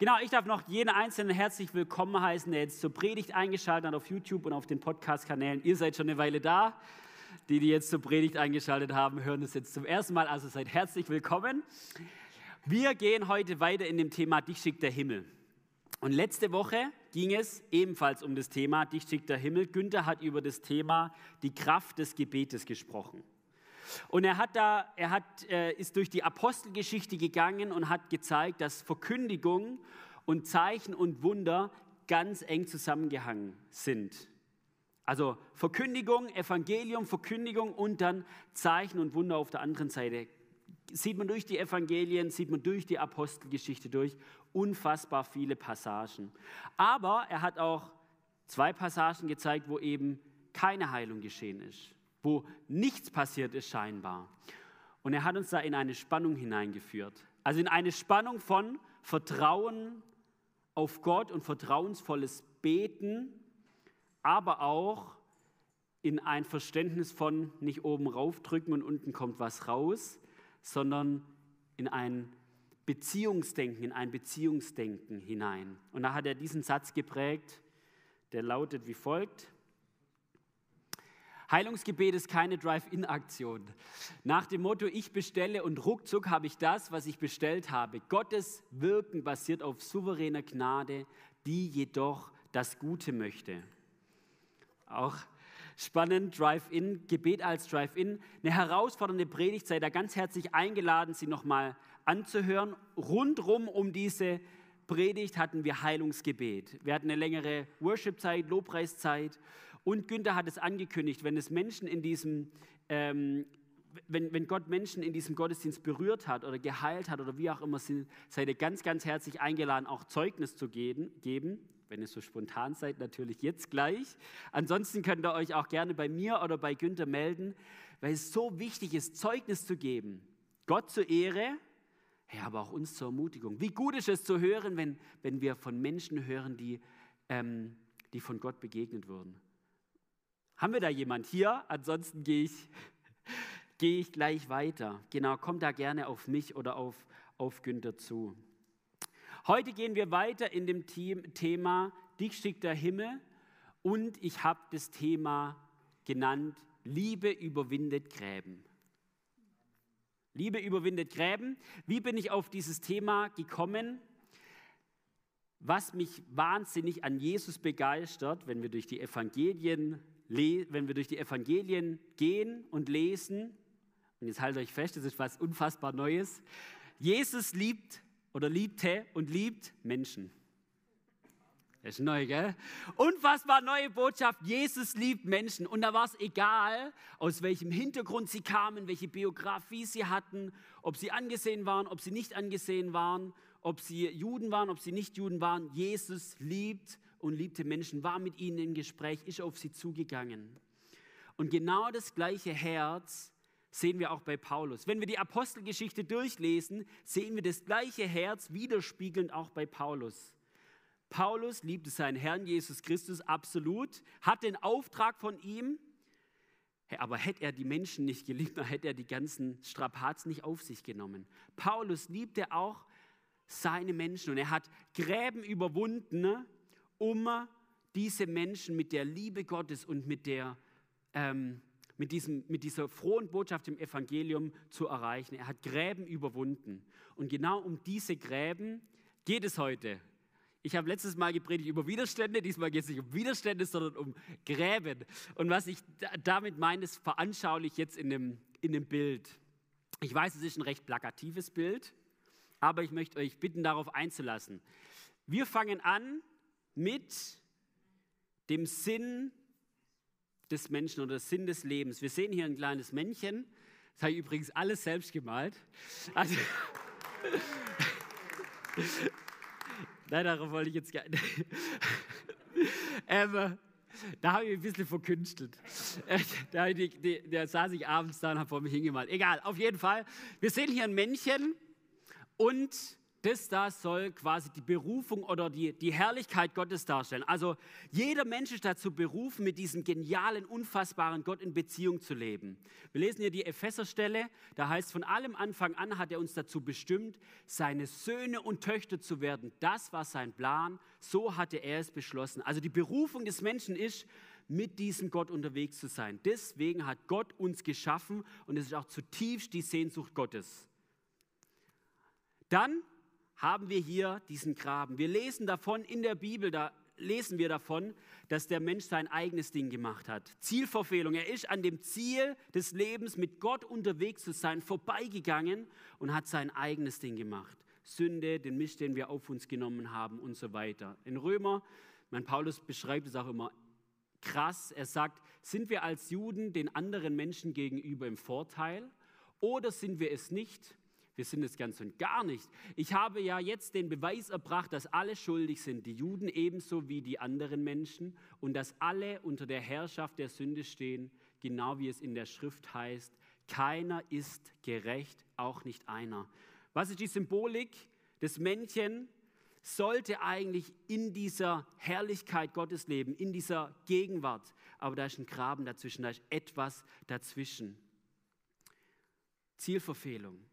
Genau, ich darf noch jeden Einzelnen herzlich willkommen heißen, der jetzt zur Predigt eingeschaltet hat auf YouTube und auf den Podcast-Kanälen. Ihr seid schon eine Weile da. Die, die jetzt zur Predigt eingeschaltet haben, hören es jetzt zum ersten Mal. Also seid herzlich willkommen. Wir gehen heute weiter in dem Thema Dich schickt der Himmel. Und letzte Woche ging es ebenfalls um das Thema Dich schickt der Himmel. Günther hat über das Thema die Kraft des Gebetes gesprochen. Und er, hat da, er hat, äh, ist durch die Apostelgeschichte gegangen und hat gezeigt, dass Verkündigung und Zeichen und Wunder ganz eng zusammengehangen sind. Also Verkündigung, Evangelium, Verkündigung und dann Zeichen und Wunder auf der anderen Seite. Sieht man durch die Evangelien, sieht man durch die Apostelgeschichte durch, unfassbar viele Passagen. Aber er hat auch zwei Passagen gezeigt, wo eben keine Heilung geschehen ist wo nichts passiert ist scheinbar. Und er hat uns da in eine Spannung hineingeführt. Also in eine Spannung von Vertrauen auf Gott und vertrauensvolles Beten, aber auch in ein Verständnis von nicht oben raufdrücken und unten kommt was raus, sondern in ein Beziehungsdenken, in ein Beziehungsdenken hinein. Und da hat er diesen Satz geprägt, der lautet wie folgt. Heilungsgebet ist keine Drive-In-Aktion. Nach dem Motto, ich bestelle und ruckzuck habe ich das, was ich bestellt habe. Gottes Wirken basiert auf souveräner Gnade, die jedoch das Gute möchte. Auch spannend, Drive-In, Gebet als Drive-In. Eine herausfordernde Predigt, seid da ganz herzlich eingeladen, sie nochmal anzuhören. Rundrum um diese Predigt hatten wir Heilungsgebet. Wir hatten eine längere Worship-Zeit, Lobpreiszeit und Günther hat es angekündigt, wenn es Menschen in diesem, ähm, wenn, wenn Gott Menschen in diesem Gottesdienst berührt hat oder geheilt hat oder wie auch immer, seid ihr ganz, ganz herzlich eingeladen, auch Zeugnis zu geben. geben wenn ihr so spontan seid, natürlich jetzt gleich. Ansonsten könnt ihr euch auch gerne bei mir oder bei Günther melden, weil es so wichtig ist, Zeugnis zu geben. Gott zur Ehre, ja, aber auch uns zur Ermutigung. Wie gut ist es zu hören, wenn, wenn wir von Menschen hören, die, ähm, die von Gott begegnet wurden. Haben wir da jemand hier? Ansonsten gehe ich, gehe ich gleich weiter. Genau, kommt da gerne auf mich oder auf, auf Günther zu. Heute gehen wir weiter in dem Thema der Himmel und ich habe das Thema genannt Liebe überwindet Gräben. Liebe überwindet Gräben. Wie bin ich auf dieses Thema gekommen? Was mich wahnsinnig an Jesus begeistert, wenn wir durch die Evangelien wenn wir durch die Evangelien gehen und lesen, und jetzt haltet euch fest, das ist was unfassbar Neues, Jesus liebt oder liebte und liebt Menschen. Das ist neu, gell? Unfassbar neue Botschaft. Jesus liebt Menschen. Und da war es egal, aus welchem Hintergrund sie kamen, welche Biografie sie hatten, ob sie angesehen waren, ob sie nicht angesehen waren, ob sie Juden waren, ob sie nicht Juden waren. Jesus liebt und liebte Menschen, war mit ihnen im Gespräch, ist auf sie zugegangen. Und genau das gleiche Herz sehen wir auch bei Paulus. Wenn wir die Apostelgeschichte durchlesen, sehen wir das gleiche Herz widerspiegelnd auch bei Paulus. Paulus liebte seinen Herrn Jesus Christus absolut, hat den Auftrag von ihm, aber hätte er die Menschen nicht geliebt, dann hätte er die ganzen Strapazen nicht auf sich genommen. Paulus liebte auch seine Menschen und er hat Gräben überwunden, um diese Menschen mit der Liebe Gottes und mit, der, ähm, mit, diesem, mit dieser frohen Botschaft im Evangelium zu erreichen. Er hat Gräben überwunden. Und genau um diese Gräben geht es heute. Ich habe letztes Mal gepredigt über Widerstände, diesmal geht es nicht um Widerstände, sondern um Gräben. Und was ich damit meine, ist veranschaulich jetzt in dem, in dem Bild. Ich weiß, es ist ein recht plakatives Bild, aber ich möchte euch bitten, darauf einzulassen. Wir fangen an mit dem Sinn des Menschen oder Sinn des Lebens. Wir sehen hier ein kleines Männchen. Das habe ich übrigens alles selbst gemalt. Also, Nein, darauf wollte ich jetzt gar nicht. ähm, da habe ich ein bisschen verkünstelt. da, die, die, der saß ich abends da und hat vor mich hingemalt. Egal, auf jeden Fall. Wir sehen hier ein Männchen und das da soll quasi die Berufung oder die, die Herrlichkeit Gottes darstellen. Also jeder Mensch ist dazu berufen, mit diesem genialen, unfassbaren Gott in Beziehung zu leben. Wir lesen hier die Epheserstelle, da heißt, von allem Anfang an hat er uns dazu bestimmt, seine Söhne und Töchter zu werden. Das war sein Plan, so hatte er es beschlossen. Also die Berufung des Menschen ist, mit diesem Gott unterwegs zu sein. Deswegen hat Gott uns geschaffen und es ist auch zutiefst die Sehnsucht Gottes. Dann haben wir hier diesen Graben. Wir lesen davon in der Bibel, da lesen wir davon, dass der Mensch sein eigenes Ding gemacht hat. Zielverfehlung. Er ist an dem Ziel des Lebens, mit Gott unterwegs zu sein, vorbeigegangen und hat sein eigenes Ding gemacht. Sünde, den Mist, den wir auf uns genommen haben und so weiter. In Römer, mein Paulus beschreibt es auch immer krass. Er sagt, sind wir als Juden den anderen Menschen gegenüber im Vorteil oder sind wir es nicht? Wir sind es ganz und gar nicht. Ich habe ja jetzt den Beweis erbracht, dass alle schuldig sind, die Juden ebenso wie die anderen Menschen, und dass alle unter der Herrschaft der Sünde stehen, genau wie es in der Schrift heißt, keiner ist gerecht, auch nicht einer. Was ist die Symbolik? Das Männchen sollte eigentlich in dieser Herrlichkeit Gottes leben, in dieser Gegenwart. Aber da ist ein Graben dazwischen, da ist etwas dazwischen. Zielverfehlung.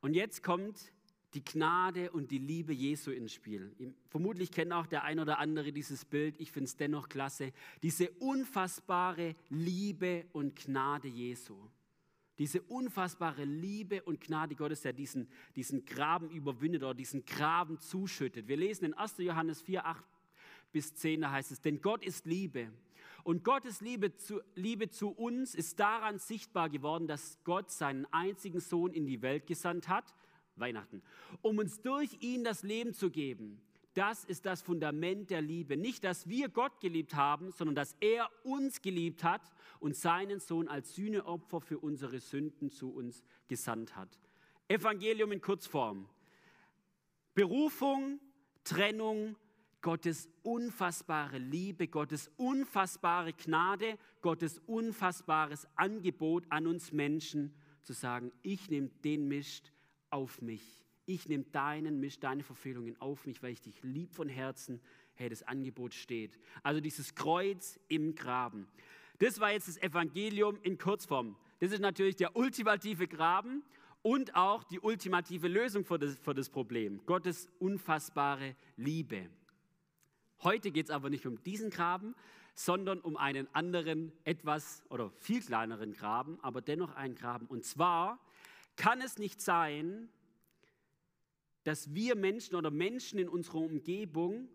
Und jetzt kommt die Gnade und die Liebe Jesu ins Spiel. Vermutlich kennt auch der ein oder andere dieses Bild, ich finde es dennoch klasse. Diese unfassbare Liebe und Gnade Jesu. Diese unfassbare Liebe und Gnade Gottes, der diesen, diesen Graben überwindet oder diesen Graben zuschüttet. Wir lesen in 1. Johannes 4, 8 bis 10, da heißt es, denn Gott ist Liebe. Und Gottes Liebe zu, Liebe zu uns ist daran sichtbar geworden, dass Gott seinen einzigen Sohn in die Welt gesandt hat, Weihnachten, um uns durch ihn das Leben zu geben. Das ist das Fundament der Liebe. Nicht, dass wir Gott geliebt haben, sondern dass er uns geliebt hat und seinen Sohn als Sühneopfer für unsere Sünden zu uns gesandt hat. Evangelium in Kurzform. Berufung, Trennung, Gottes unfassbare Liebe, Gottes unfassbare Gnade, Gottes unfassbares Angebot an uns Menschen, zu sagen, ich nehme den Mist auf mich. Ich nehme deinen Mist, deine Verfehlungen auf mich, weil ich dich lieb von Herzen. Hey, das Angebot steht. Also dieses Kreuz im Graben. Das war jetzt das Evangelium in Kurzform. Das ist natürlich der ultimative Graben und auch die ultimative Lösung für das, für das Problem. Gottes unfassbare Liebe. Heute geht es aber nicht um diesen Graben, sondern um einen anderen, etwas oder viel kleineren Graben, aber dennoch einen Graben. Und zwar kann es nicht sein, dass wir Menschen oder Menschen in unserer Umgebung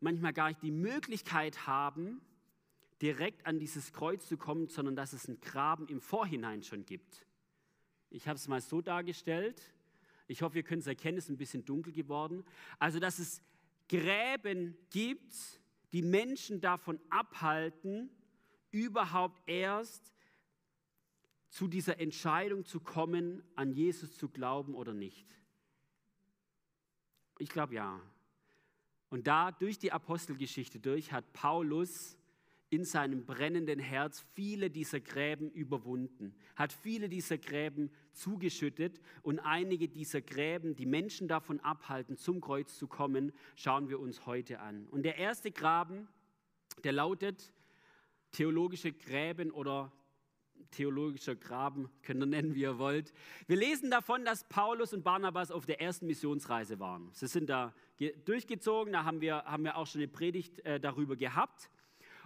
manchmal gar nicht die Möglichkeit haben, direkt an dieses Kreuz zu kommen, sondern dass es einen Graben im Vorhinein schon gibt. Ich habe es mal so dargestellt. Ich hoffe, ihr könnt es erkennen, es ist ein bisschen dunkel geworden. Also, dass es Gräben gibt, die Menschen davon abhalten, überhaupt erst zu dieser Entscheidung zu kommen, an Jesus zu glauben oder nicht. Ich glaube ja. Und da durch die Apostelgeschichte durch hat Paulus in seinem brennenden Herz viele dieser Gräben überwunden, hat viele dieser Gräben zugeschüttet und einige dieser Gräben, die Menschen davon abhalten, zum Kreuz zu kommen, schauen wir uns heute an. Und der erste Graben, der lautet theologische Gräben oder theologischer Graben, könnt ihr nennen, wie ihr wollt. Wir lesen davon, dass Paulus und Barnabas auf der ersten Missionsreise waren. Sie sind da durchgezogen, da haben wir, haben wir auch schon eine Predigt äh, darüber gehabt.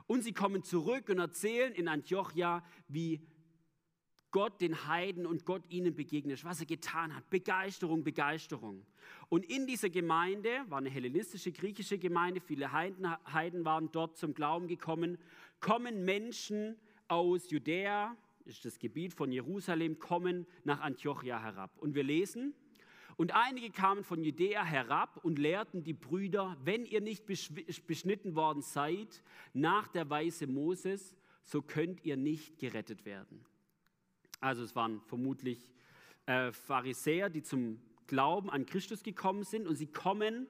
Und sie kommen zurück und erzählen in Antiochia, wie Gott den Heiden und Gott ihnen begegnet, was er getan hat. Begeisterung, Begeisterung. Und in dieser Gemeinde, war eine hellenistische, griechische Gemeinde, viele Heiden, Heiden waren dort zum Glauben gekommen, kommen Menschen aus Judäa, ist das Gebiet von Jerusalem, kommen nach Antiochia herab. Und wir lesen, und einige kamen von Judäa herab und lehrten die Brüder, wenn ihr nicht beschnitten worden seid nach der Weise Moses, so könnt ihr nicht gerettet werden. Also es waren vermutlich äh, Pharisäer, die zum Glauben an Christus gekommen sind und sie kommen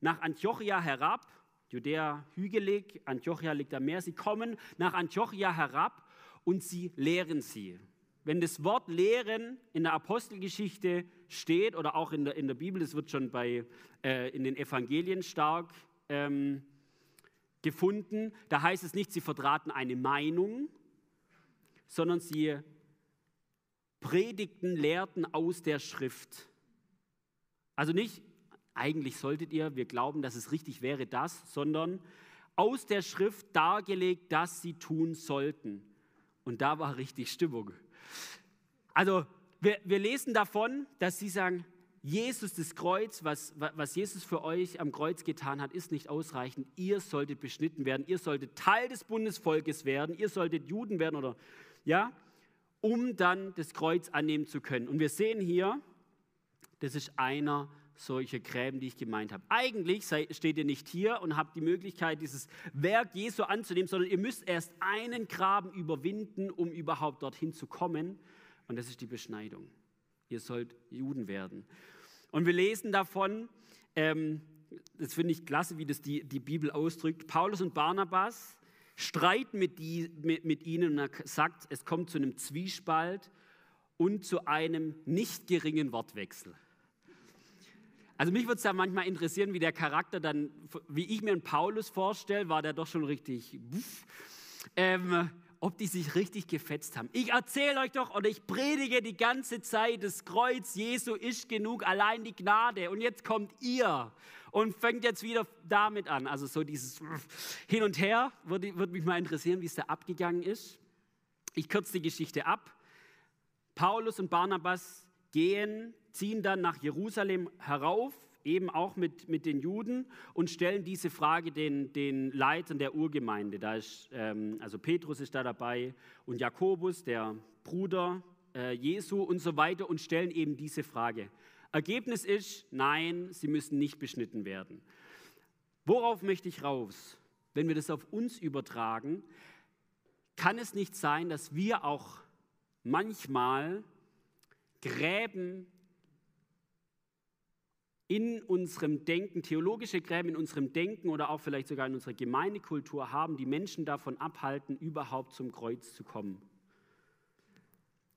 nach Antiochia herab, Judäa hügelig, Antiochia liegt am Meer, sie kommen nach Antiochia herab und sie lehren sie. Wenn das Wort Lehren in der Apostelgeschichte steht oder auch in der, in der Bibel, das wird schon bei, äh, in den Evangelien stark ähm, gefunden, da heißt es nicht, sie vertraten eine Meinung, sondern sie predigten, lehrten aus der Schrift. Also nicht, eigentlich solltet ihr, wir glauben, dass es richtig wäre, das, sondern aus der Schrift dargelegt, dass sie tun sollten. Und da war richtig Stimmung. Also wir, wir lesen davon, dass sie sagen, Jesus, das Kreuz, was, was Jesus für euch am Kreuz getan hat, ist nicht ausreichend. Ihr solltet beschnitten werden, ihr solltet Teil des Bundesvolkes werden, ihr solltet Juden werden oder ja, um dann das Kreuz annehmen zu können. Und wir sehen hier, das ist einer solcher Gräben, die ich gemeint habe. Eigentlich steht ihr nicht hier und habt die Möglichkeit, dieses Werk Jesu anzunehmen, sondern ihr müsst erst einen Graben überwinden, um überhaupt dorthin zu kommen. Und das ist die Beschneidung. Ihr sollt Juden werden. Und wir lesen davon, ähm, das finde ich klasse, wie das die, die Bibel ausdrückt, Paulus und Barnabas streiten mit, die, mit, mit ihnen und er sagt, es kommt zu einem Zwiespalt und zu einem nicht geringen Wortwechsel. Also mich würde es ja manchmal interessieren, wie der Charakter dann, wie ich mir einen Paulus vorstelle, war der doch schon richtig, ähm, ob die sich richtig gefetzt haben. Ich erzähle euch doch oder ich predige die ganze Zeit, das Kreuz Jesu ist genug, allein die Gnade. Und jetzt kommt ihr und fängt jetzt wieder damit an. Also so dieses Hin und Her, würde, würde mich mal interessieren, wie es da abgegangen ist. Ich kürze die Geschichte ab. Paulus und Barnabas gehen, ziehen dann nach Jerusalem herauf, eben auch mit, mit den Juden und stellen diese Frage den, den Leitern der Urgemeinde. Da ist, ähm, also Petrus ist da dabei und Jakobus, der Bruder äh, Jesu und so weiter und stellen eben diese Frage. Ergebnis ist, nein, sie müssen nicht beschnitten werden. Worauf möchte ich raus? Wenn wir das auf uns übertragen, kann es nicht sein, dass wir auch manchmal Gräben in unserem Denken, theologische Gräben in unserem Denken oder auch vielleicht sogar in unserer Gemeindekultur haben, die Menschen davon abhalten, überhaupt zum Kreuz zu kommen.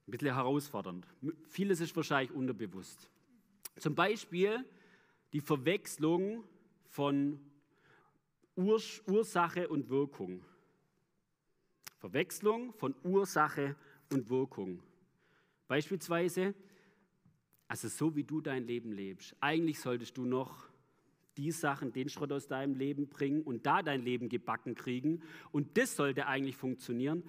Ein bisschen herausfordernd. Vieles ist wahrscheinlich unterbewusst. Zum Beispiel die Verwechslung von Urs Ursache und Wirkung. Verwechslung von Ursache und Wirkung. Beispielsweise, also so wie du dein Leben lebst, eigentlich solltest du noch die Sachen, den Schrott aus deinem Leben bringen und da dein Leben gebacken kriegen. Und das sollte eigentlich funktionieren.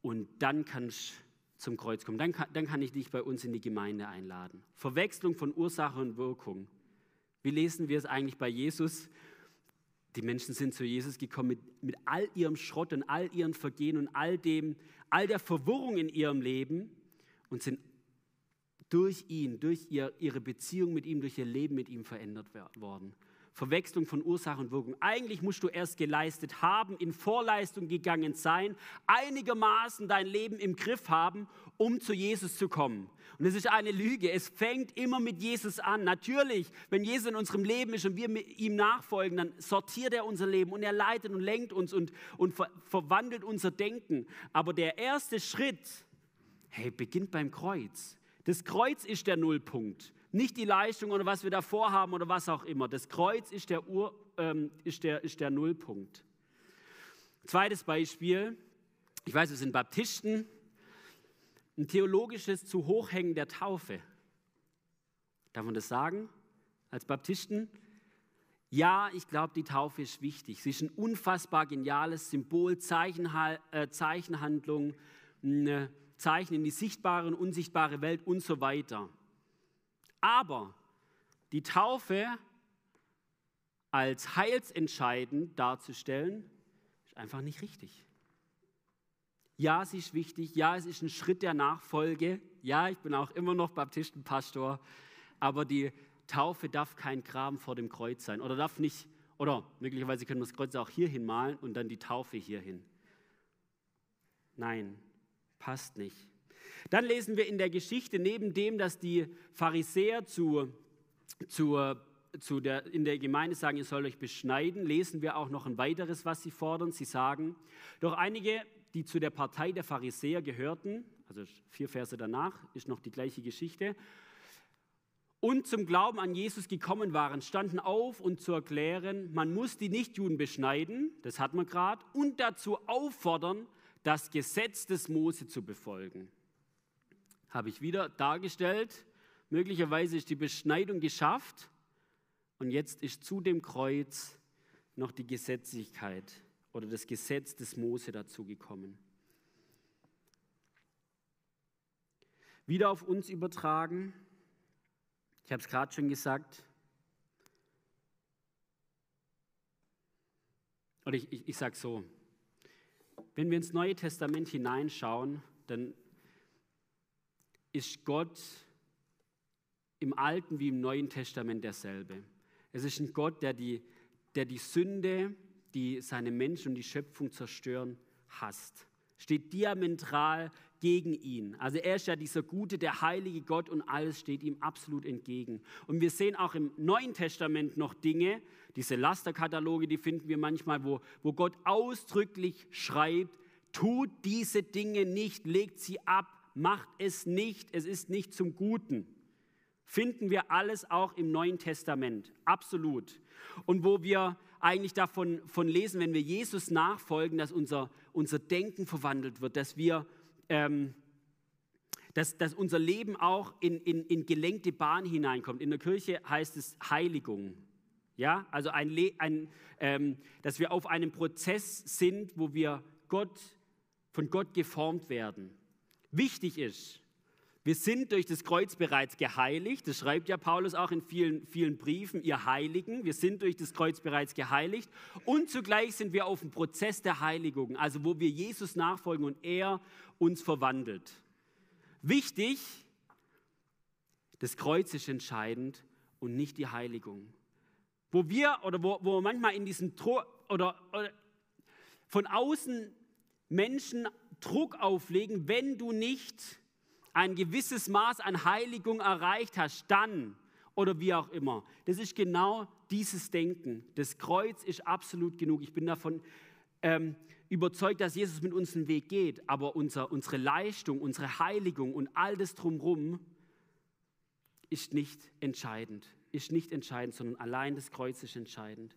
Und dann kannst du zum Kreuz kommen. Dann kann, dann kann ich dich bei uns in die Gemeinde einladen. Verwechslung von Ursache und Wirkung. Wie lesen wir es eigentlich bei Jesus? Die Menschen sind zu Jesus gekommen mit, mit all ihrem Schrott und all ihren Vergehen und all dem, all der Verwirrung in ihrem Leben und sind durch ihn, durch ihr, ihre Beziehung mit ihm, durch ihr Leben mit ihm verändert worden. Verwechslung von Ursache und Wirkung. Eigentlich musst du erst geleistet haben, in Vorleistung gegangen sein, einigermaßen dein Leben im Griff haben, um zu Jesus zu kommen. Und es ist eine Lüge. Es fängt immer mit Jesus an. Natürlich, wenn Jesus in unserem Leben ist und wir ihm nachfolgen, dann sortiert er unser Leben und er leitet und lenkt uns und, und ver verwandelt unser Denken. Aber der erste Schritt, hey, beginnt beim Kreuz. Das Kreuz ist der Nullpunkt. Nicht die Leistung oder was wir davor haben oder was auch immer. Das Kreuz ist der, Ur, ähm, ist der, ist der Nullpunkt. Zweites Beispiel. Ich weiß, wir sind Baptisten. Ein theologisches zu Hochhängen der Taufe. Darf man das sagen? Als Baptisten? Ja, ich glaube, die Taufe ist wichtig. Sie ist ein unfassbar geniales Symbol, Zeichenha äh, Zeichenhandlung, ein Zeichen in die sichtbare und unsichtbare Welt und so weiter. Aber die Taufe als heilsentscheidend darzustellen, ist einfach nicht richtig. Ja, sie ist wichtig. Ja, es ist ein Schritt der Nachfolge. Ja, ich bin auch immer noch Baptistenpastor. Aber die Taufe darf kein Graben vor dem Kreuz sein. Oder darf nicht, oder möglicherweise können wir das Kreuz auch hier hinmalen und dann die Taufe hier hin. Nein, passt nicht. Dann lesen wir in der Geschichte, neben dem, dass die Pharisäer zu, zu, zu der, in der Gemeinde sagen, ihr sollt euch beschneiden, lesen wir auch noch ein weiteres, was sie fordern. Sie sagen, doch einige die zu der Partei der Pharisäer gehörten, also vier Verse danach ist noch die gleiche Geschichte, und zum Glauben an Jesus gekommen waren, standen auf und zu erklären, man muss die Nichtjuden beschneiden, das hat man gerade, und dazu auffordern, das Gesetz des Mose zu befolgen. Habe ich wieder dargestellt. Möglicherweise ist die Beschneidung geschafft und jetzt ist zu dem Kreuz noch die Gesetzlichkeit oder das Gesetz des Mose dazugekommen. Wieder auf uns übertragen. Ich habe es gerade schon gesagt. Oder ich, ich, ich sage so, wenn wir ins Neue Testament hineinschauen, dann ist Gott im Alten wie im Neuen Testament derselbe. Es ist ein Gott, der die, der die Sünde, die seine Menschen und die Schöpfung zerstören, hasst. Steht diametral gegen ihn. Also er ist ja dieser gute, der heilige Gott und alles steht ihm absolut entgegen. Und wir sehen auch im Neuen Testament noch Dinge, diese Lasterkataloge, die finden wir manchmal, wo, wo Gott ausdrücklich schreibt, tut diese Dinge nicht, legt sie ab, macht es nicht, es ist nicht zum Guten. Finden wir alles auch im Neuen Testament, absolut. Und wo wir eigentlich davon von lesen, wenn wir Jesus nachfolgen, dass unser, unser Denken verwandelt wird, dass wir ähm, dass, dass unser Leben auch in, in, in gelenkte Bahn hineinkommt. In der Kirche heißt es Heiligung. Ja, also ein, ein, ähm, dass wir auf einem Prozess sind, wo wir Gott, von Gott geformt werden. Wichtig ist, wir sind durch das Kreuz bereits geheiligt. Das schreibt ja Paulus auch in vielen, vielen Briefen, ihr Heiligen. Wir sind durch das Kreuz bereits geheiligt. Und zugleich sind wir auf dem Prozess der Heiligung, also wo wir Jesus nachfolgen und er uns verwandelt. Wichtig, das Kreuz ist entscheidend und nicht die Heiligung. Wo wir oder wo, wo manchmal in diesem Druck oder, oder von außen Menschen Druck auflegen, wenn du nicht ein gewisses Maß an Heiligung erreicht hast, dann oder wie auch immer. Das ist genau dieses Denken. Das Kreuz ist absolut genug. Ich bin davon ähm, überzeugt, dass Jesus mit uns den Weg geht, aber unser, unsere Leistung, unsere Heiligung und all das drumherum ist nicht entscheidend. Ist nicht entscheidend, sondern allein das Kreuz ist entscheidend.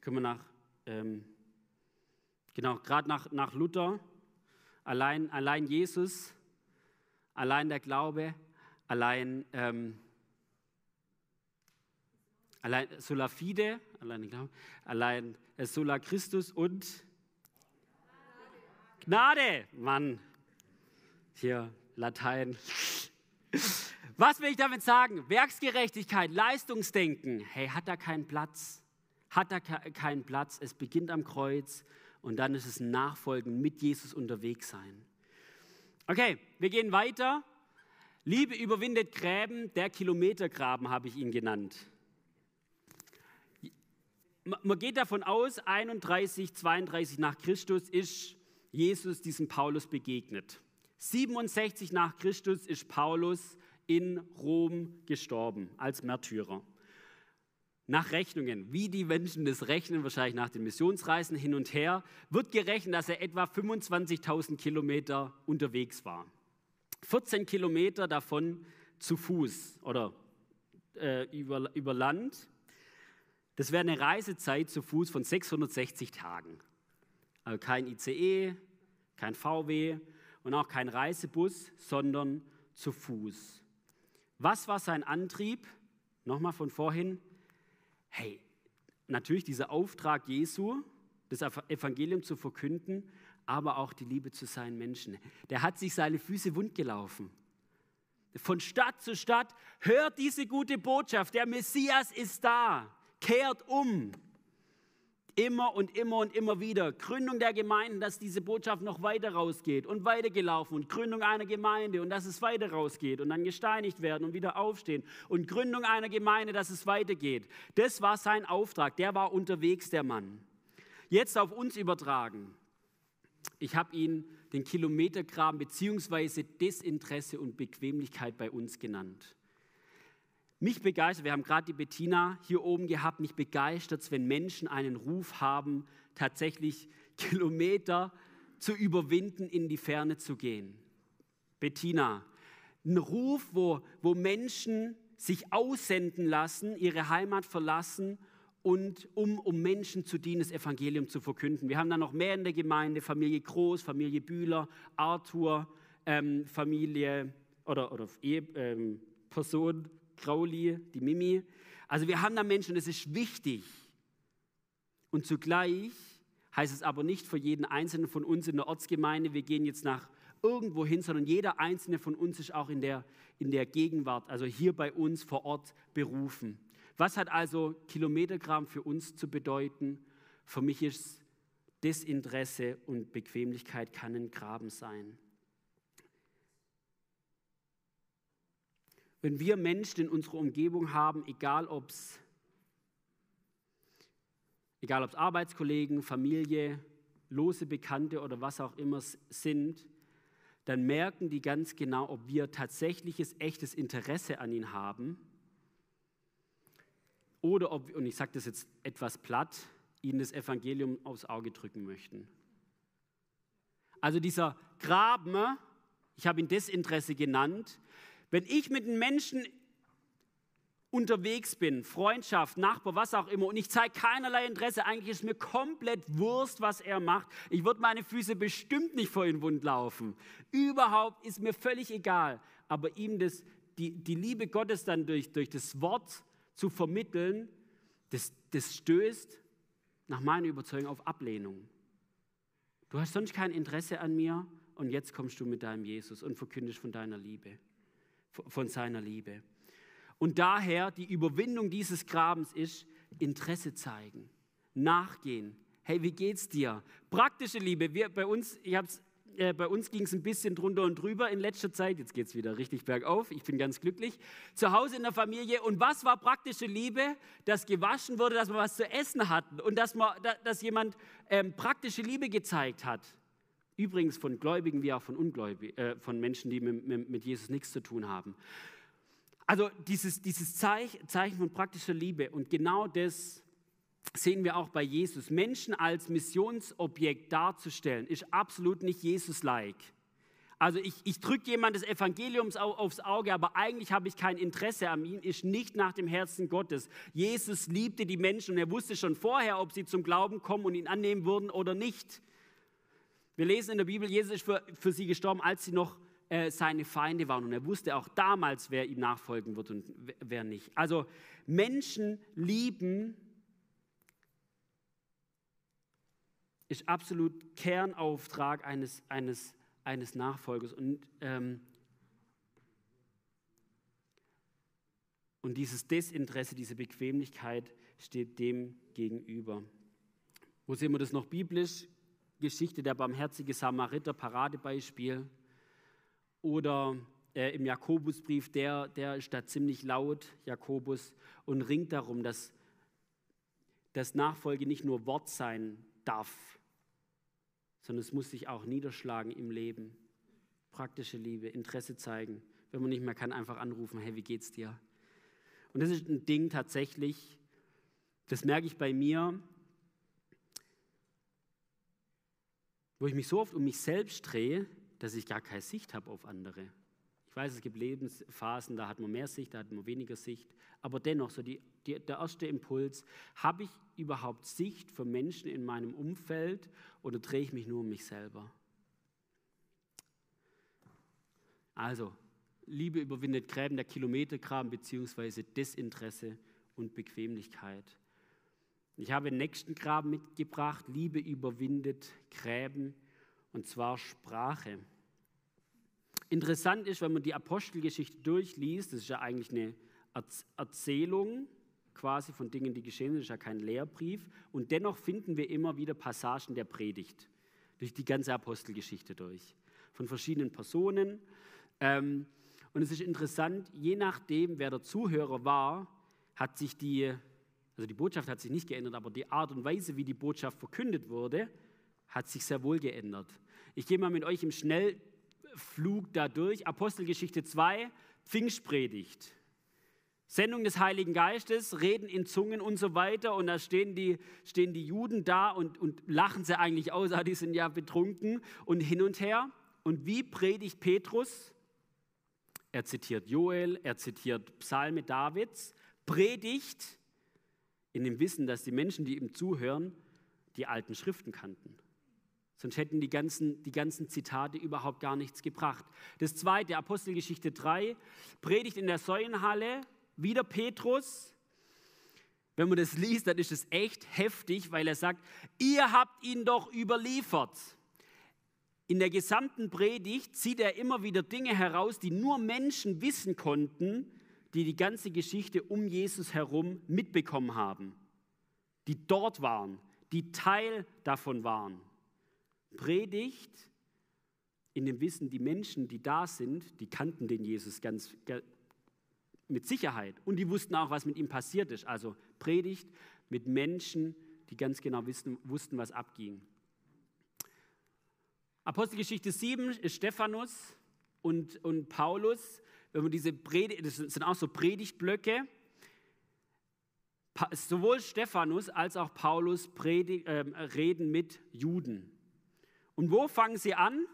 Können wir nach, ähm, genau, gerade nach, nach Luther Allein, allein Jesus, allein der Glaube, allein, ähm, allein sola fide, allein, allein äh, sola Christus und Gnade. Mann, hier Latein. Was will ich damit sagen? Werksgerechtigkeit, Leistungsdenken. Hey, hat da keinen Platz? Hat da keinen Platz? Es beginnt am Kreuz und dann ist es ein Nachfolgen mit Jesus unterwegs sein. Okay, wir gehen weiter. Liebe überwindet Gräben, der Kilometergraben habe ich ihn genannt. Man geht davon aus, 31, 32 nach Christus ist Jesus diesem Paulus begegnet. 67 nach Christus ist Paulus in Rom gestorben als Märtyrer nach Rechnungen, wie die Menschen das rechnen, wahrscheinlich nach den Missionsreisen hin und her, wird gerechnet, dass er etwa 25.000 Kilometer unterwegs war. 14 Kilometer davon zu Fuß oder äh, über, über Land. Das wäre eine Reisezeit zu Fuß von 660 Tagen. Also kein ICE, kein VW und auch kein Reisebus, sondern zu Fuß. Was war sein Antrieb? Nochmal von vorhin, hey, natürlich dieser Auftrag Jesu, das Evangelium zu verkünden, aber auch die Liebe zu seinen Menschen. Der hat sich seine Füße wund gelaufen. Von Stadt zu Stadt, hört diese gute Botschaft, der Messias ist da, kehrt um. Immer und immer und immer wieder. Gründung der Gemeinden, dass diese Botschaft noch weiter rausgeht und weitergelaufen und Gründung einer Gemeinde und dass es weiter rausgeht und dann gesteinigt werden und wieder aufstehen und Gründung einer Gemeinde, dass es weitergeht. Das war sein Auftrag. Der war unterwegs, der Mann. Jetzt auf uns übertragen. Ich habe ihn den Kilometergraben bzw. Desinteresse und Bequemlichkeit bei uns genannt. Mich begeistert, wir haben gerade die Bettina hier oben gehabt, mich begeistert wenn Menschen einen Ruf haben, tatsächlich Kilometer zu überwinden, in die Ferne zu gehen. Bettina, ein Ruf, wo, wo Menschen sich aussenden lassen, ihre Heimat verlassen und um, um Menschen zu dienen, das Evangelium zu verkünden. Wir haben da noch mehr in der Gemeinde, Familie Groß, Familie Bühler, Arthur, ähm, Familie oder, oder ähm, Person Krauli, die Mimi. Also wir haben da Menschen, das ist wichtig. Und zugleich heißt es aber nicht für jeden Einzelnen von uns in der Ortsgemeinde, wir gehen jetzt nach irgendwo hin, sondern jeder Einzelne von uns ist auch in der, in der Gegenwart, also hier bei uns vor Ort berufen. Was hat also Kilometergramm für uns zu bedeuten? Für mich ist Desinteresse und Bequemlichkeit kann ein Graben sein. Wenn wir Menschen in unserer Umgebung haben, egal ob es egal ob es Arbeitskollegen, Familie, lose Bekannte oder was auch immer sind, dann merken die ganz genau, ob wir tatsächliches, echtes Interesse an ihnen haben oder ob, und ich sage das jetzt etwas platt, ihnen das Evangelium aufs Auge drücken möchten. Also dieser Graben, ich habe ihn Desinteresse genannt, wenn ich mit einem Menschen unterwegs bin, Freundschaft, Nachbar, was auch immer, und ich zeige keinerlei Interesse, eigentlich ist mir komplett Wurst, was er macht. Ich würde meine Füße bestimmt nicht vor ihn wund laufen. Überhaupt ist mir völlig egal. Aber ihm das, die, die Liebe Gottes dann durch, durch das Wort zu vermitteln, das, das stößt nach meiner Überzeugung auf Ablehnung. Du hast sonst kein Interesse an mir und jetzt kommst du mit deinem Jesus und verkündest von deiner Liebe, von seiner Liebe. Und daher die Überwindung dieses Grabens ist Interesse zeigen, nachgehen. Hey, wie geht's dir? Praktische Liebe. Wir, bei uns, ich hab's, äh, bei uns ging es ein bisschen drunter und drüber in letzter Zeit. Jetzt geht es wieder richtig bergauf. Ich bin ganz glücklich. Zu Hause in der Familie. Und was war praktische Liebe? Dass gewaschen wurde, dass wir was zu essen hatten und dass, man, dass jemand ähm, praktische Liebe gezeigt hat. Übrigens von Gläubigen wie auch von Ungläubigen, äh, von Menschen, die mit, mit, Jesus nichts zu tun haben. Also dieses, dieses Zeichen von praktischer Liebe und genau das sehen wir auch bei Jesus. Menschen als Missionsobjekt darzustellen, ist absolut nicht Jesus-like. Also ich, ich drücke jemand des Evangeliums aufs Auge, aber eigentlich habe ich kein Interesse an ihm, ist nicht nach dem Herzen Gottes. Jesus liebte die Menschen und er wusste schon vorher, ob sie zum Glauben kommen und ihn annehmen würden oder nicht. Wir lesen in der Bibel, Jesus ist für, für sie gestorben, als sie noch äh, seine Feinde waren. Und er wusste auch damals, wer ihm nachfolgen wird und wer nicht. Also Menschen lieben ist absolut Kernauftrag eines, eines, eines Nachfolgers. Und, ähm, und dieses Desinteresse, diese Bequemlichkeit steht dem gegenüber. Wo sehen wir das noch biblisch? Geschichte der barmherzige Samariter, Paradebeispiel. Oder äh, im Jakobusbrief, der, der ist da ziemlich laut, Jakobus, und ringt darum, dass, dass Nachfolge nicht nur Wort sein darf, sondern es muss sich auch niederschlagen im Leben. Praktische Liebe, Interesse zeigen. Wenn man nicht mehr kann, einfach anrufen, hey, wie geht's dir? Und das ist ein Ding tatsächlich, das merke ich bei mir, wo ich mich so oft um mich selbst drehe, dass ich gar keine Sicht habe auf andere. Ich weiß, es gibt Lebensphasen, da hat man mehr Sicht, da hat man weniger Sicht. Aber dennoch, so die, die, der erste Impuls, habe ich überhaupt Sicht für Menschen in meinem Umfeld oder drehe ich mich nur um mich selber? Also, Liebe überwindet Gräben der Kilometergraben beziehungsweise Desinteresse und Bequemlichkeit. Ich habe den nächsten Graben mitgebracht. Liebe überwindet Gräben und zwar Sprache. Interessant ist, wenn man die Apostelgeschichte durchliest, das ist ja eigentlich eine Erzählung quasi von Dingen, die geschehen sind, das ist ja kein Lehrbrief. Und dennoch finden wir immer wieder Passagen der Predigt durch die ganze Apostelgeschichte durch, von verschiedenen Personen. Ähm, und es ist interessant, je nachdem, wer der Zuhörer war, hat sich die, also die Botschaft hat sich nicht geändert, aber die Art und Weise, wie die Botschaft verkündet wurde, hat sich sehr wohl geändert. Ich gehe mal mit euch im Schnellflug da durch. Apostelgeschichte 2, Pfingstpredigt. Sendung des Heiligen Geistes, Reden in Zungen und so weiter. Und da stehen die, stehen die Juden da und, und lachen sie eigentlich aus, ah, die sind ja betrunken und hin und her. Und wie predigt Petrus? Er zitiert Joel, er zitiert Psalme Davids, predigt in dem Wissen, dass die Menschen, die ihm zuhören, die alten Schriften kannten. Sonst hätten die ganzen, die ganzen Zitate überhaupt gar nichts gebracht. Das zweite, Apostelgeschichte 3, predigt in der Säulenhalle, wieder Petrus. Wenn man das liest, dann ist es echt heftig, weil er sagt, ihr habt ihn doch überliefert. In der gesamten Predigt zieht er immer wieder Dinge heraus, die nur Menschen wissen konnten, die die ganze Geschichte um Jesus herum mitbekommen haben, die dort waren, die Teil davon waren. Predigt in dem Wissen, die Menschen, die da sind, die kannten den Jesus ganz mit Sicherheit und die wussten auch, was mit ihm passiert ist. Also Predigt mit Menschen, die ganz genau wissen, wussten, was abging. Apostelgeschichte 7 ist Stephanus und, und Paulus. Wenn man diese Predigt, das sind auch so Predigtblöcke. Sowohl Stephanus als auch Paulus predig, äh, reden mit Juden. Und wo fangen sie an?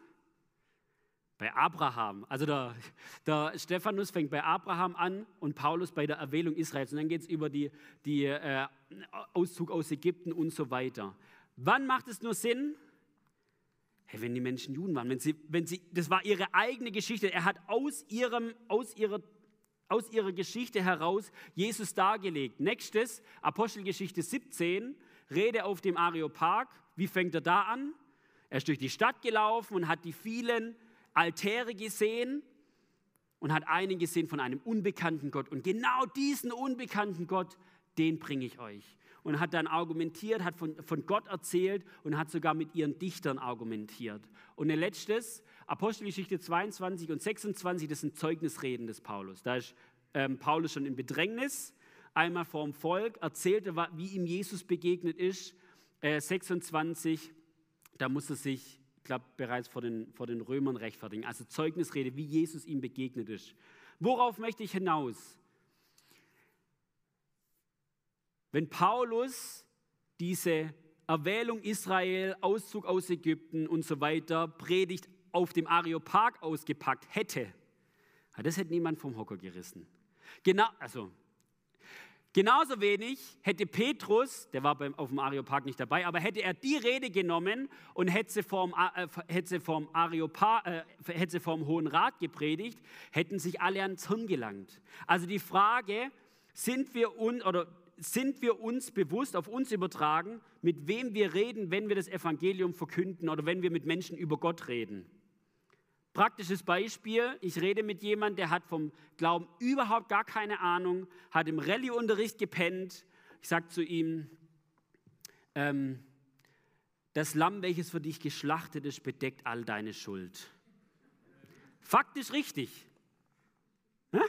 Bei Abraham. Also der, der Stephanus fängt bei Abraham an und Paulus bei der Erwählung Israels. Und dann geht es über die, die äh, Auszug aus Ägypten und so weiter. Wann macht es nur Sinn? Hey, wenn die Menschen Juden waren, wenn sie, wenn sie, das war ihre eigene Geschichte. Er hat aus, ihrem, aus, ihrer, aus ihrer Geschichte heraus Jesus dargelegt. Nächstes, Apostelgeschichte 17, Rede auf dem Areopag. Wie fängt er da an? Er ist durch die Stadt gelaufen und hat die vielen Altäre gesehen und hat einen gesehen von einem unbekannten Gott. Und genau diesen unbekannten Gott, den bringe ich euch. Und hat dann argumentiert, hat von, von Gott erzählt und hat sogar mit ihren Dichtern argumentiert. Und ein letztes, Apostelgeschichte 22 und 26, das sind Zeugnisreden des Paulus. Da ist ähm, Paulus schon in Bedrängnis, einmal vorm Volk, erzählte, wie ihm Jesus begegnet ist. Äh, 26 da muss er sich, ich glaube, bereits vor den, vor den Römern rechtfertigen. Also Zeugnisrede, wie Jesus ihm begegnet ist. Worauf möchte ich hinaus? Wenn Paulus diese Erwählung Israel, Auszug aus Ägypten und so weiter, Predigt auf dem Areopag ausgepackt hätte, das hätte niemand vom Hocker gerissen. Genau, also Genauso wenig hätte Petrus, der war beim, auf dem Areopag nicht dabei, aber hätte er die Rede genommen und hätte sie vom, äh, hätte sie vom, Areopag, äh, hätte sie vom Hohen Rat gepredigt, hätten sich alle ans Hirn gelangt. Also die Frage, sind wir, un, oder sind wir uns bewusst, auf uns übertragen, mit wem wir reden, wenn wir das Evangelium verkünden oder wenn wir mit Menschen über Gott reden? Praktisches Beispiel, ich rede mit jemandem, der hat vom Glauben überhaupt gar keine Ahnung, hat im Rallye-Unterricht gepennt. Ich sage zu ihm, ähm, das Lamm, welches für dich geschlachtet ist, bedeckt all deine Schuld. Faktisch richtig. Ja?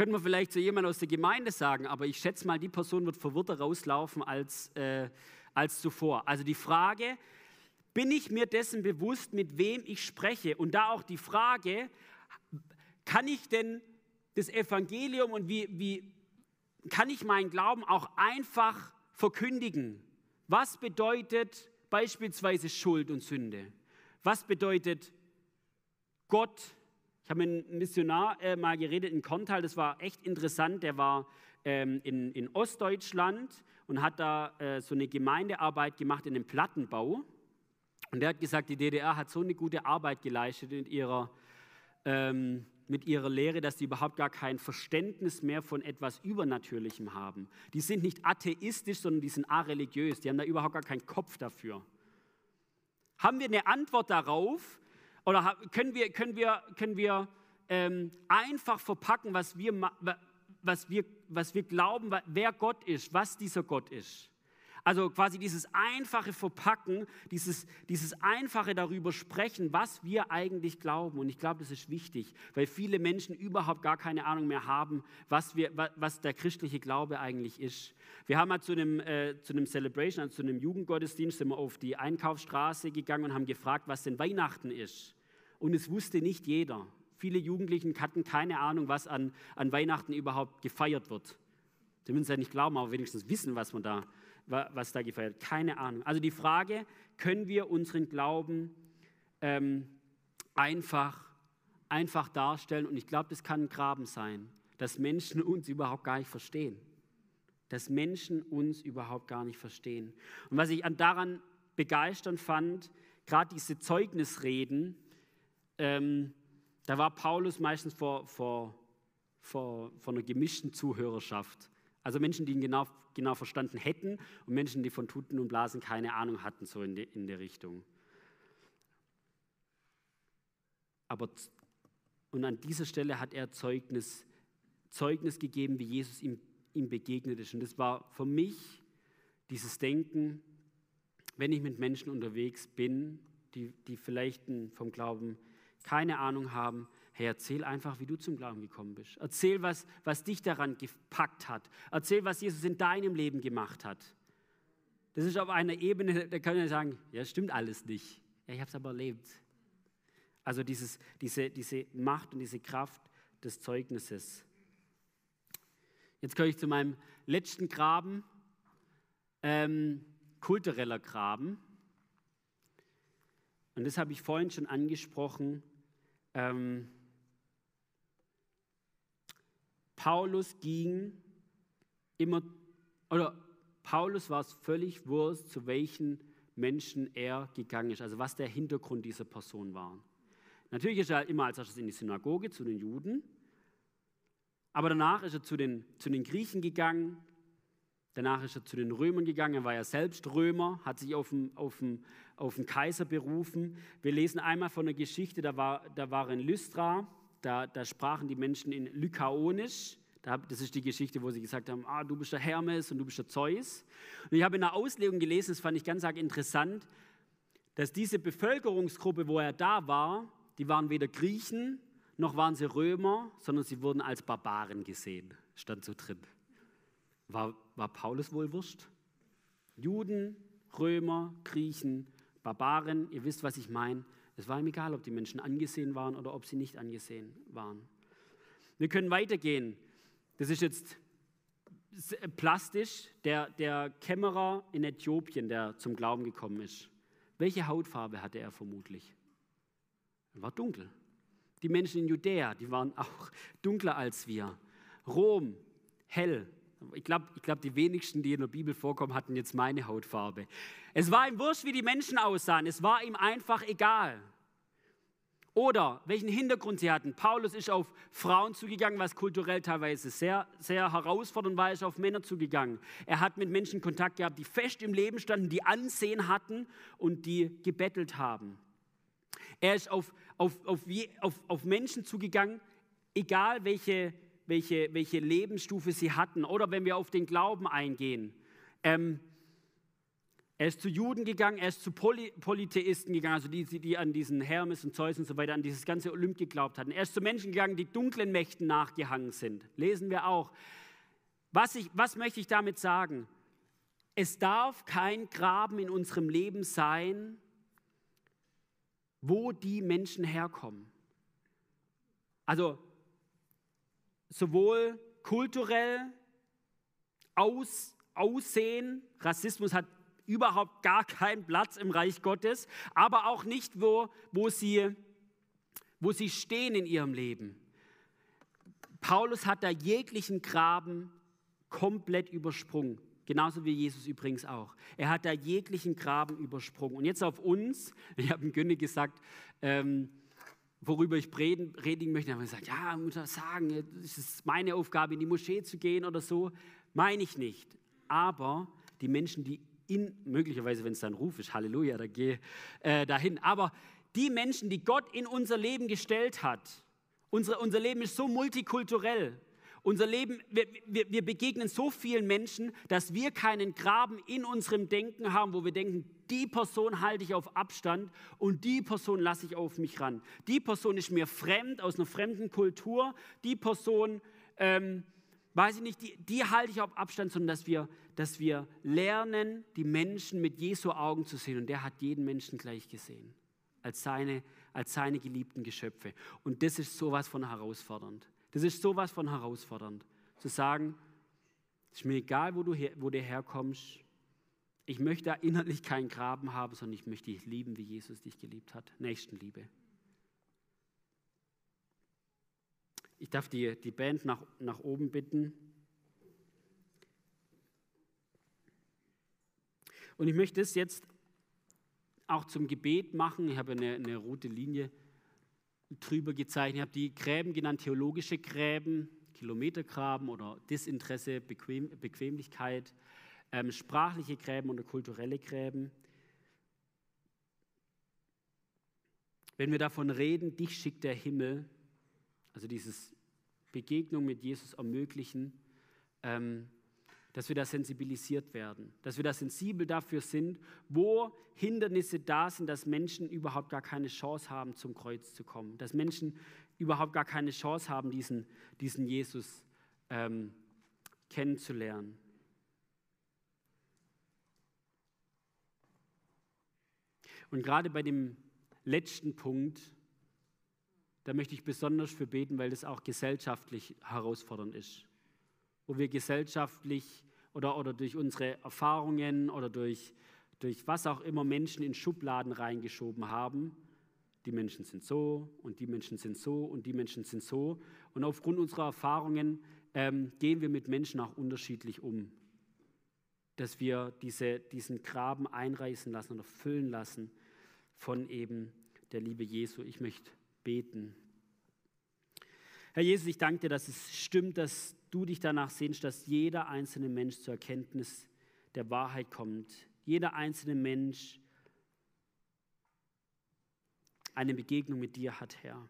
Könnten wir vielleicht zu jemandem aus der Gemeinde sagen, aber ich schätze mal, die Person wird verwirrter rauslaufen als, äh, als zuvor. Also die Frage, bin ich mir dessen bewusst, mit wem ich spreche? Und da auch die Frage, kann ich denn das Evangelium und wie, wie kann ich meinen Glauben auch einfach verkündigen? Was bedeutet beispielsweise Schuld und Sünde? Was bedeutet Gott? Ich habe mit einem Missionar äh, mal geredet in Kontal, das war echt interessant. Der war ähm, in, in Ostdeutschland und hat da äh, so eine Gemeindearbeit gemacht in einem Plattenbau. Und er hat gesagt, die DDR hat so eine gute Arbeit geleistet mit ihrer, ähm, mit ihrer Lehre, dass sie überhaupt gar kein Verständnis mehr von etwas Übernatürlichem haben. Die sind nicht atheistisch, sondern die sind areligiös. Die haben da überhaupt gar keinen Kopf dafür. Haben wir eine Antwort darauf? Oder können wir, können wir, können wir ähm, einfach verpacken, was wir, was, wir, was wir glauben, wer Gott ist, was dieser Gott ist? Also quasi dieses einfache Verpacken, dieses, dieses einfache darüber sprechen, was wir eigentlich glauben. Und ich glaube, das ist wichtig, weil viele Menschen überhaupt gar keine Ahnung mehr haben, was, wir, was der christliche Glaube eigentlich ist. Wir haben mal zu einem, äh, zu einem Celebration, also zu einem Jugendgottesdienst, sind wir auf die Einkaufsstraße gegangen und haben gefragt, was denn Weihnachten ist. Und es wusste nicht jeder. viele Jugendlichen hatten keine Ahnung, was an, an Weihnachten überhaupt gefeiert wird. Sie müssen es ja nicht glauben, aber wenigstens wissen, was, man da, was da gefeiert wird. Keine Ahnung. Also die Frage, können wir unseren Glauben ähm, einfach, einfach darstellen? Und ich glaube, das kann ein Graben sein, dass Menschen uns überhaupt gar nicht verstehen. Dass Menschen uns überhaupt gar nicht verstehen. Und was ich daran begeisternd fand, gerade diese Zeugnisreden, ähm, da war Paulus meistens vor, vor, vor, vor einer gemischten Zuhörerschaft. Also Menschen, die ihn genau, genau verstanden hätten und Menschen, die von Tuten und Blasen keine Ahnung hatten, so in, de, in der Richtung. Aber und an dieser Stelle hat er Zeugnis, Zeugnis gegeben, wie Jesus ihm, ihm begegnet ist. Und das war für mich dieses Denken, wenn ich mit Menschen unterwegs bin, die, die vielleicht vom Glauben keine Ahnung haben, hey, erzähl einfach, wie du zum Glauben gekommen bist. Erzähl, was, was dich daran gepackt hat. Erzähl, was Jesus in deinem Leben gemacht hat. Das ist auf einer Ebene, da kann ich sagen, ja, stimmt alles nicht. Ja, ich habe es aber erlebt. Also dieses, diese, diese Macht und diese Kraft des Zeugnisses. Jetzt komme ich zu meinem letzten Graben, ähm, kultureller Graben. Und das habe ich vorhin schon angesprochen. Ähm, Paulus ging immer, oder Paulus war es völlig wurscht, zu welchen Menschen er gegangen ist, also was der Hintergrund dieser Person war. Natürlich ist er immer als erstes in die Synagoge zu den Juden, aber danach ist er zu den, zu den Griechen gegangen, danach ist er zu den Römern gegangen, er war ja selbst Römer, hat sich auf den, auf den, auf den Kaiser berufen. Wir lesen einmal von einer Geschichte, da war, da war in Lystra, da, da sprachen die Menschen in Lykaonisch. Das ist die Geschichte, wo sie gesagt haben, ah, du bist der Hermes und du bist der Zeus. Und ich habe in der Auslegung gelesen, das fand ich ganz arg interessant, dass diese Bevölkerungsgruppe, wo er da war, die waren weder Griechen noch waren sie Römer, sondern sie wurden als Barbaren gesehen, stand so drin. War, war Paulus wohl wurscht? Juden, Römer, Griechen, Barbaren, ihr wisst, was ich meine. Es war ihm egal, ob die Menschen angesehen waren oder ob sie nicht angesehen waren. Wir können weitergehen. Das ist jetzt plastisch. Der, der Kämmerer in Äthiopien, der zum Glauben gekommen ist. Welche Hautfarbe hatte er vermutlich? Er war dunkel. Die Menschen in Judäa, die waren auch dunkler als wir. Rom, hell. Ich glaube, ich glaub, die wenigsten, die in der Bibel vorkommen, hatten jetzt meine Hautfarbe. Es war ihm wurscht, wie die Menschen aussahen. Es war ihm einfach egal. Oder welchen Hintergrund sie hatten. Paulus ist auf Frauen zugegangen, was kulturell teilweise sehr, sehr herausfordernd war, ist auf Männer zugegangen. Er hat mit Menschen Kontakt gehabt, die fest im Leben standen, die Ansehen hatten und die gebettelt haben. Er ist auf, auf, auf, auf, auf Menschen zugegangen, egal welche, welche, welche Lebensstufe sie hatten. Oder wenn wir auf den Glauben eingehen. Ähm, er ist zu Juden gegangen, er ist zu Poly Polytheisten gegangen, also die, die an diesen Hermes und Zeus und so weiter, an dieses ganze Olymp geglaubt hatten. Er ist zu Menschen gegangen, die dunklen Mächten nachgehangen sind. Lesen wir auch. Was, ich, was möchte ich damit sagen? Es darf kein Graben in unserem Leben sein, wo die Menschen herkommen. Also sowohl kulturell, aus, Aussehen, Rassismus hat überhaupt gar keinen Platz im Reich Gottes, aber auch nicht, wo, wo, sie, wo sie stehen in ihrem Leben. Paulus hat da jeglichen Graben komplett übersprungen. Genauso wie Jesus übrigens auch. Er hat da jeglichen Graben übersprungen. Und jetzt auf uns, ich habe dem Günni gesagt, ähm, worüber ich reden, reden möchte, habe ich gesagt, ja, muss ich sagen, es ist meine Aufgabe, in die Moschee zu gehen oder so. Meine ich nicht. Aber die Menschen, die in, möglicherweise, wenn es dann Ruf ist, Halleluja, da gehe äh, dahin. Aber die Menschen, die Gott in unser Leben gestellt hat, unsere, unser Leben ist so multikulturell. Unser Leben, wir, wir, wir begegnen so vielen Menschen, dass wir keinen Graben in unserem Denken haben, wo wir denken, die Person halte ich auf Abstand und die Person lasse ich auf mich ran. Die Person ist mir fremd, aus einer fremden Kultur. Die Person, ähm, weiß ich nicht, die, die halte ich auf Abstand, sondern dass wir, dass wir lernen, die Menschen mit Jesu Augen zu sehen. Und der hat jeden Menschen gleich gesehen, als seine, als seine geliebten Geschöpfe. Und das ist sowas von herausfordernd. Das ist sowas von herausfordernd, zu sagen, es ist mir egal, wo du, her, wo du herkommst. Ich möchte da innerlich keinen Graben haben, sondern ich möchte dich lieben, wie Jesus dich geliebt hat. Nächstenliebe. Ich darf die, die Band nach, nach oben bitten. Und ich möchte es jetzt auch zum Gebet machen. Ich habe eine, eine rote Linie drüber gezeichnet. Ich habe die Gräben genannt, theologische Gräben, Kilometergraben oder Desinteresse, Bequem, Bequemlichkeit, ähm, sprachliche Gräben oder kulturelle Gräben. Wenn wir davon reden, dich schickt der Himmel, also dieses Begegnung mit Jesus ermöglichen, ähm, dass wir da sensibilisiert werden, dass wir da sensibel dafür sind, wo Hindernisse da sind, dass Menschen überhaupt gar keine Chance haben, zum Kreuz zu kommen, dass Menschen überhaupt gar keine Chance haben, diesen, diesen Jesus ähm, kennenzulernen. Und gerade bei dem letzten Punkt, da möchte ich besonders für beten, weil das auch gesellschaftlich herausfordernd ist wo wir gesellschaftlich oder, oder durch unsere Erfahrungen oder durch, durch was auch immer Menschen in Schubladen reingeschoben haben. Die Menschen sind so und die Menschen sind so und die Menschen sind so. Und aufgrund unserer Erfahrungen ähm, gehen wir mit Menschen auch unterschiedlich um. Dass wir diese, diesen Graben einreißen lassen oder füllen lassen von eben der Liebe Jesu. Ich möchte beten. Herr Jesus, ich danke dir, dass es stimmt, dass du dich danach sehnst, dass jeder einzelne Mensch zur Erkenntnis der Wahrheit kommt. Jeder einzelne Mensch eine Begegnung mit dir hat, Herr.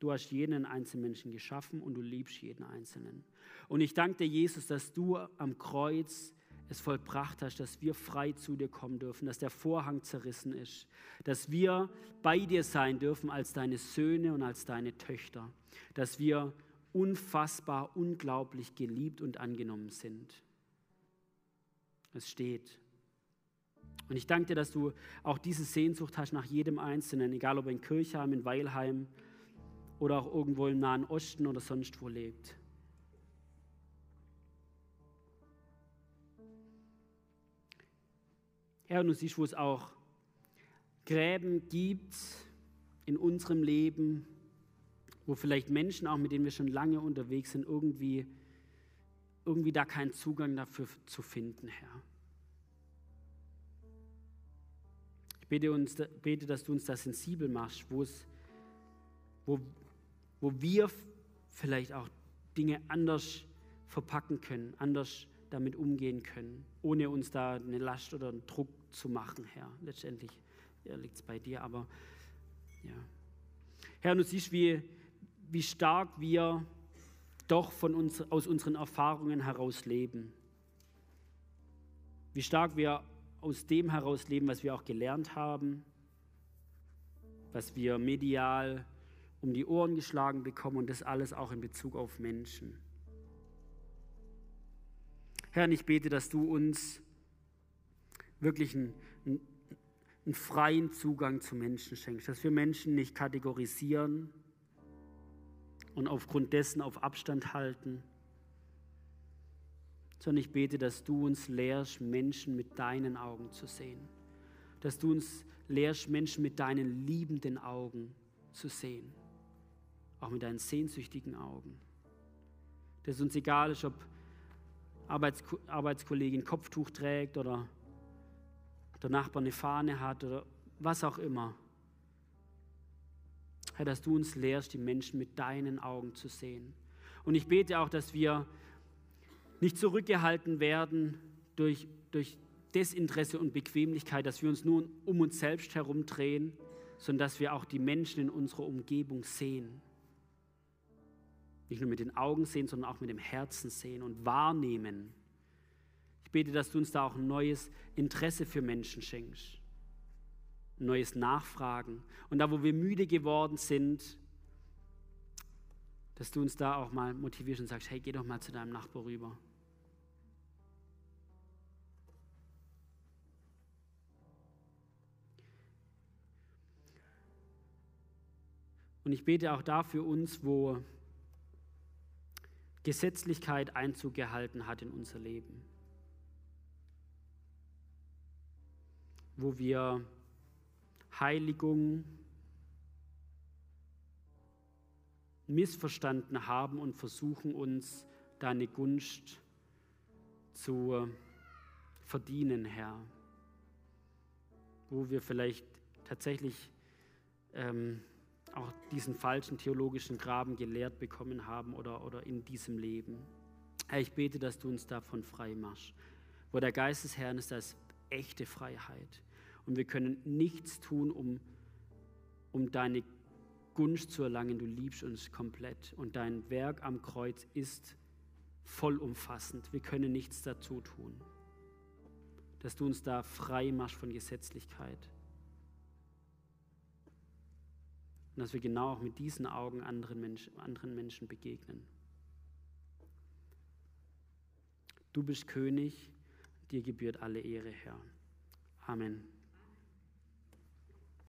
Du hast jeden einzelnen Menschen geschaffen und du liebst jeden Einzelnen. Und ich danke dir, Jesus, dass du am Kreuz es vollbracht hast, dass wir frei zu dir kommen dürfen, dass der Vorhang zerrissen ist, dass wir bei dir sein dürfen als deine Söhne und als deine Töchter, dass wir unfassbar, unglaublich geliebt und angenommen sind. Es steht. Und ich danke dir, dass du auch diese Sehnsucht hast nach jedem Einzelnen, egal ob in Kirchheim, in Weilheim oder auch irgendwo im Nahen Osten oder sonst wo lebt. Herr, und du siehst, wo es auch Gräben gibt in unserem Leben, wo vielleicht Menschen, auch mit denen wir schon lange unterwegs sind, irgendwie, irgendwie da keinen Zugang dafür zu finden, Herr. Ich bete, uns, bete, dass du uns da sensibel machst, wo, es, wo, wo wir vielleicht auch Dinge anders verpacken können, anders damit umgehen können, ohne uns da eine Last oder einen Druck zu machen, Herr. Letztendlich ja, liegt es bei dir, aber ja. Herr, du siehst, wie, wie stark wir doch von uns, aus unseren Erfahrungen heraus leben. Wie stark wir aus dem heraus leben, was wir auch gelernt haben, was wir medial um die Ohren geschlagen bekommen und das alles auch in Bezug auf Menschen. Herr, ich bete, dass du uns wirklich einen, einen, freien Zugang zu Menschen schenkst, dass wir Menschen nicht kategorisieren, und aufgrund dessen auf Abstand halten, sondern ich bete, dass du uns lehrst, Menschen mit deinen Augen zu sehen. Dass du uns lehrst, Menschen mit deinen liebenden Augen zu sehen. Auch mit deinen sehnsüchtigen Augen. Dass uns egal ist, ob Arbeits Arbeitskollegin Kopftuch trägt oder der Nachbar eine Fahne hat oder was auch immer. Herr, dass du uns lehrst, die Menschen mit deinen Augen zu sehen. Und ich bete auch, dass wir nicht zurückgehalten werden durch, durch Desinteresse und Bequemlichkeit, dass wir uns nur um uns selbst herumdrehen, sondern dass wir auch die Menschen in unserer Umgebung sehen. Nicht nur mit den Augen sehen, sondern auch mit dem Herzen sehen und wahrnehmen. Ich bete, dass du uns da auch ein neues Interesse für Menschen schenkst neues Nachfragen. Und da, wo wir müde geworden sind, dass du uns da auch mal motivierst und sagst, hey, geh doch mal zu deinem Nachbar rüber. Und ich bete auch da für uns, wo Gesetzlichkeit Einzug gehalten hat in unser Leben. Wo wir Heiligung missverstanden haben und versuchen uns deine Gunst zu verdienen, Herr. Wo wir vielleicht tatsächlich ähm, auch diesen falschen theologischen Graben gelehrt bekommen haben oder, oder in diesem Leben. Herr, ich bete, dass du uns davon frei machst. Wo der Geist des Herrn ist, da ist echte Freiheit. Und wir können nichts tun, um, um deine Gunst zu erlangen. Du liebst uns komplett. Und dein Werk am Kreuz ist vollumfassend. Wir können nichts dazu tun. Dass du uns da frei machst von Gesetzlichkeit. Und dass wir genau auch mit diesen Augen anderen Menschen, anderen Menschen begegnen. Du bist König, dir gebührt alle Ehre, Herr. Amen.